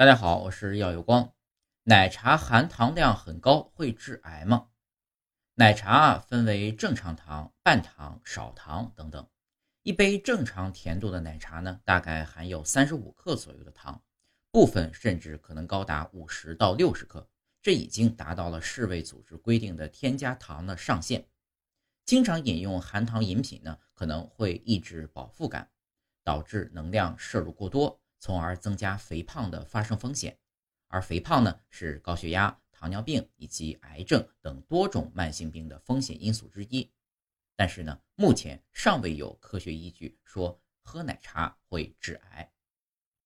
大家好，我是耀有光。奶茶含糖量很高，会致癌吗？奶茶啊，分为正常糖、半糖、少糖等等。一杯正常甜度的奶茶呢，大概含有三十五克左右的糖，部分甚至可能高达五十到六十克，这已经达到了世卫组织规定的添加糖的上限。经常饮用含糖饮品呢，可能会抑制饱腹感，导致能量摄入过多。从而增加肥胖的发生风险，而肥胖呢是高血压、糖尿病以及癌症等多种慢性病的风险因素之一。但是呢，目前尚未有科学依据说喝奶茶会致癌。